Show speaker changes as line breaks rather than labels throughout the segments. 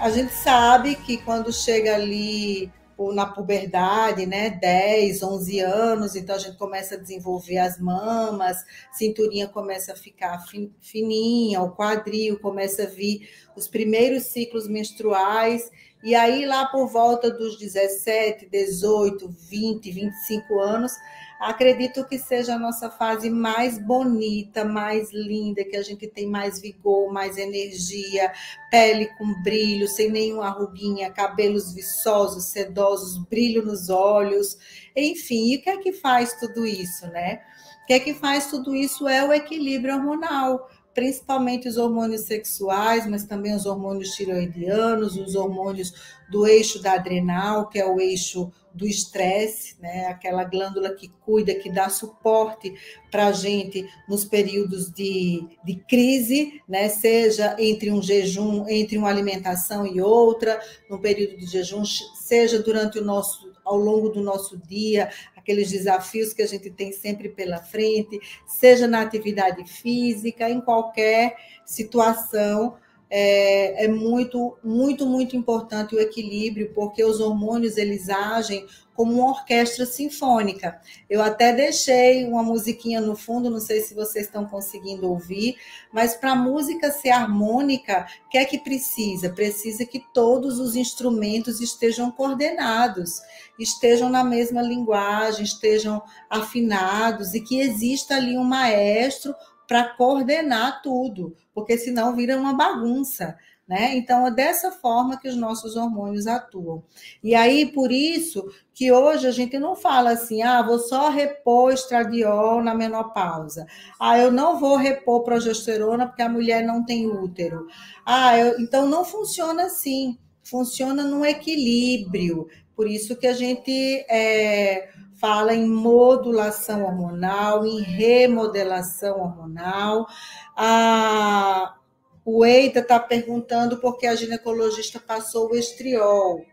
A gente sabe que quando chega ali na puberdade, né, 10, 11 anos, então a gente começa a desenvolver as mamas, cinturinha começa a ficar fininha, o quadril começa a vir os primeiros ciclos menstruais, e aí lá por volta dos 17, 18, 20, 25 anos, acredito que seja a nossa fase mais bonita, mais linda, que a gente tem mais vigor, mais energia, pele com brilho, sem nenhuma ruguinha, cabelos viçosos, sedosos, brilho nos olhos, enfim, e o que é que faz tudo isso, né? O que é que faz tudo isso é o equilíbrio hormonal principalmente os hormônios sexuais, mas também os hormônios tiroidianos, os hormônios do eixo da adrenal, que é o eixo do estresse, né? aquela glândula que cuida, que dá suporte para a gente nos períodos de, de crise, né? seja entre um jejum, entre uma alimentação e outra, no período de jejum, seja durante o nosso ao longo do nosso dia, aqueles desafios que a gente tem sempre pela frente, seja na atividade física, em qualquer situação. É, é, muito, muito, muito importante o equilíbrio, porque os hormônios eles agem como uma orquestra sinfônica. Eu até deixei uma musiquinha no fundo, não sei se vocês estão conseguindo ouvir, mas para a música ser harmônica, o que é que precisa? Precisa que todos os instrumentos estejam coordenados estejam na mesma linguagem, estejam afinados e que exista ali um maestro para coordenar tudo, porque senão vira uma bagunça. Né? Então, é dessa forma que os nossos hormônios atuam. E aí, por isso que hoje a gente não fala assim, ah, vou só repor estradiol na menopausa. Ah, eu não vou repor progesterona porque a mulher não tem útero. Ah, eu... então não funciona assim. Funciona num equilíbrio. Por isso que a gente é, fala em modulação hormonal, em remodelação hormonal. A, o Eita está perguntando por que a ginecologista passou o estriol.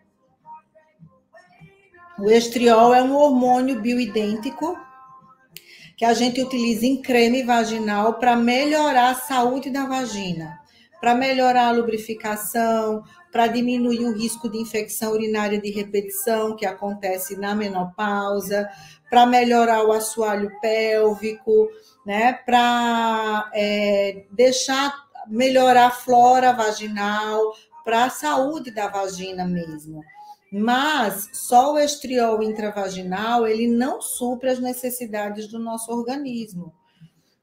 O estriol é um hormônio bioidêntico que a gente utiliza em creme vaginal para melhorar a saúde da vagina, para melhorar a lubrificação, para diminuir o risco de infecção urinária de repetição que acontece na menopausa, para melhorar o assoalho pélvico, né? Para é, deixar melhorar a flora vaginal, para a saúde da vagina mesmo. Mas só o estriol intravaginal ele não supre as necessidades do nosso organismo.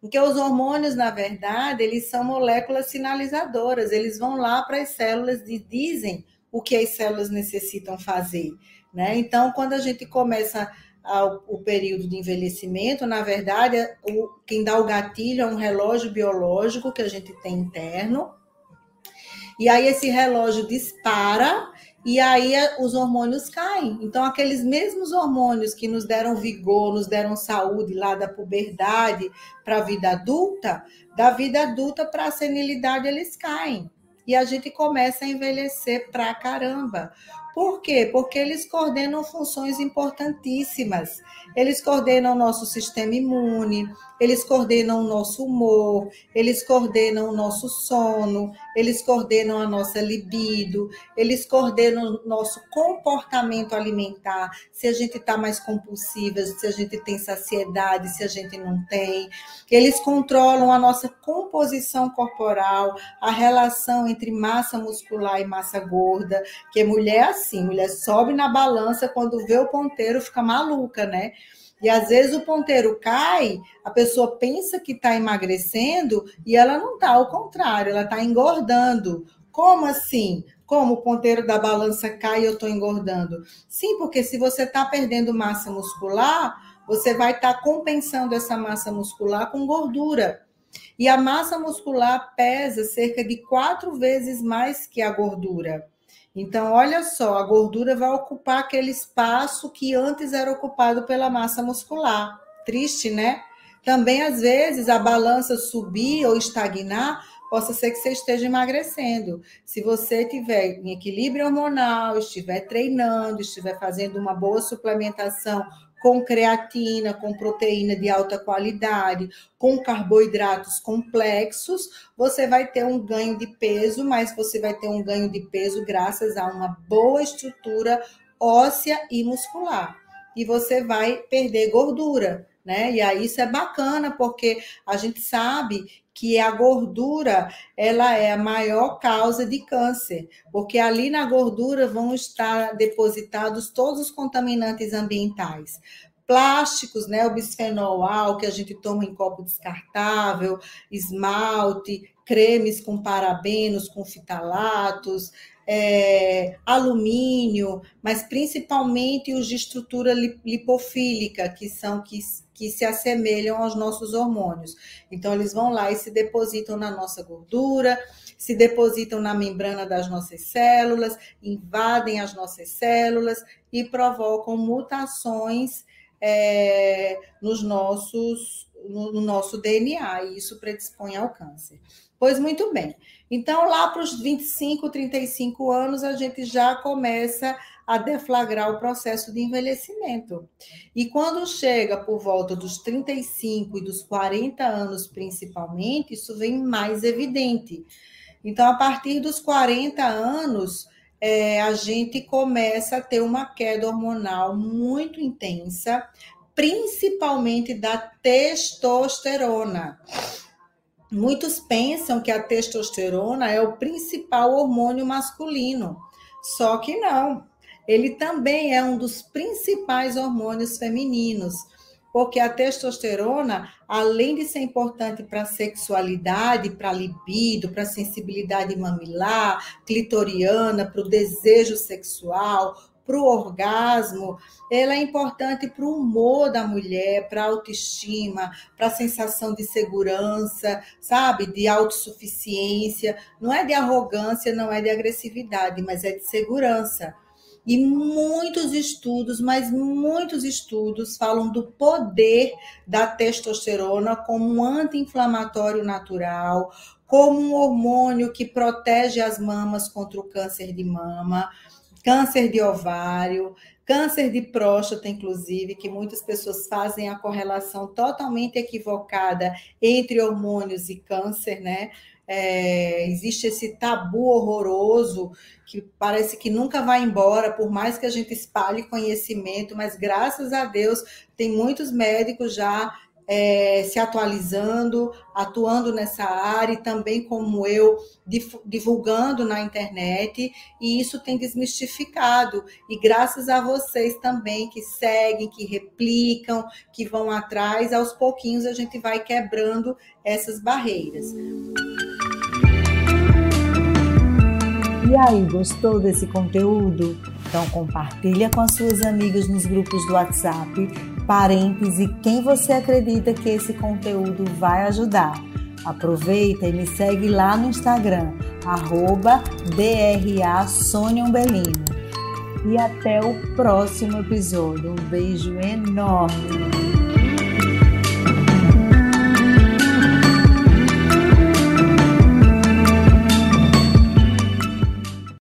Porque os hormônios, na verdade, eles são moléculas sinalizadoras, eles vão lá para as células e dizem o que as células necessitam fazer. Né? Então, quando a gente começa ao, o período de envelhecimento, na verdade, o, quem dá o gatilho é um relógio biológico que a gente tem interno. E aí esse relógio dispara e aí os hormônios caem. Então, aqueles mesmos hormônios que nos deram vigor, nos deram saúde lá da puberdade para a vida adulta, da vida adulta para a senilidade, eles caem. E a gente começa a envelhecer pra caramba. Por quê? Porque eles coordenam funções importantíssimas. Eles coordenam o nosso sistema imune, eles coordenam o nosso humor, eles coordenam o nosso sono, eles coordenam a nossa libido, eles coordenam o nosso comportamento alimentar, se a gente está mais compulsiva, se a gente tem saciedade, se a gente não tem. Eles controlam a nossa composição corporal, a relação entre massa muscular e massa gorda, que é mulher assim, mulher sobe na balança quando vê o ponteiro fica maluca, né? E às vezes o ponteiro cai, a pessoa pensa que está emagrecendo e ela não está, ao contrário, ela está engordando. Como assim? Como o ponteiro da balança cai e eu estou engordando? Sim, porque se você está perdendo massa muscular, você vai estar tá compensando essa massa muscular com gordura. E a massa muscular pesa cerca de quatro vezes mais que a gordura. Então, olha só, a gordura vai ocupar aquele espaço que antes era ocupado pela massa muscular. Triste, né? Também, às vezes, a balança subir ou estagnar possa ser que você esteja emagrecendo. Se você tiver em equilíbrio hormonal, estiver treinando, estiver fazendo uma boa suplementação com creatina, com proteína de alta qualidade, com carboidratos complexos, você vai ter um ganho de peso, mas você vai ter um ganho de peso graças a uma boa estrutura óssea e muscular. E você vai perder gordura, né? E aí isso é bacana, porque a gente sabe que a gordura ela é a maior causa de câncer, porque ali na gordura vão estar depositados todos os contaminantes ambientais. Plásticos, né, o bisfenol A, que a gente toma em copo descartável, esmalte, cremes com parabenos, com fitalatos, é, alumínio, mas principalmente os de estrutura lipofílica, que são que, que se assemelham aos nossos hormônios. Então, eles vão lá e se depositam na nossa gordura, se depositam na membrana das nossas células, invadem as nossas células e provocam mutações é, nos nossos, no, no nosso DNA, e isso predispõe ao câncer. Pois muito bem. Então, lá para os 25, 35 anos, a gente já começa a deflagrar o processo de envelhecimento. E quando chega por volta dos 35 e dos 40 anos, principalmente, isso vem mais evidente. Então, a partir dos 40 anos, é, a gente começa a ter uma queda hormonal muito intensa, principalmente da testosterona. Muitos pensam que a testosterona é o principal hormônio masculino, só que não. Ele também é um dos principais hormônios femininos, porque a testosterona, além de ser importante para a sexualidade, para a libido, para a sensibilidade mamilar, clitoriana, para o desejo sexual, para o orgasmo, ela é importante para o humor da mulher, para a autoestima, para a sensação de segurança, sabe? De autossuficiência. Não é de arrogância, não é de agressividade, mas é de segurança. E muitos estudos, mas muitos estudos falam do poder da testosterona como um anti-inflamatório natural, como um hormônio que protege as mamas contra o câncer de mama câncer de ovário, câncer de próstata, inclusive, que muitas pessoas fazem a correlação totalmente equivocada entre hormônios e câncer, né? É, existe esse tabu horroroso que parece que nunca vai embora, por mais que a gente espalhe conhecimento, mas graças a Deus tem muitos médicos já é, se atualizando, atuando nessa área e também, como eu, divulgando na internet, e isso tem desmistificado. E graças a vocês também que seguem, que replicam, que vão atrás, aos pouquinhos a gente vai quebrando essas barreiras.
E aí, gostou desse conteúdo? Então compartilha com as suas amigas nos grupos do WhatsApp, parentes e quem você acredita que esse conteúdo vai ajudar. Aproveita e me segue lá no Instagram, arroba E até o próximo episódio. Um beijo enorme!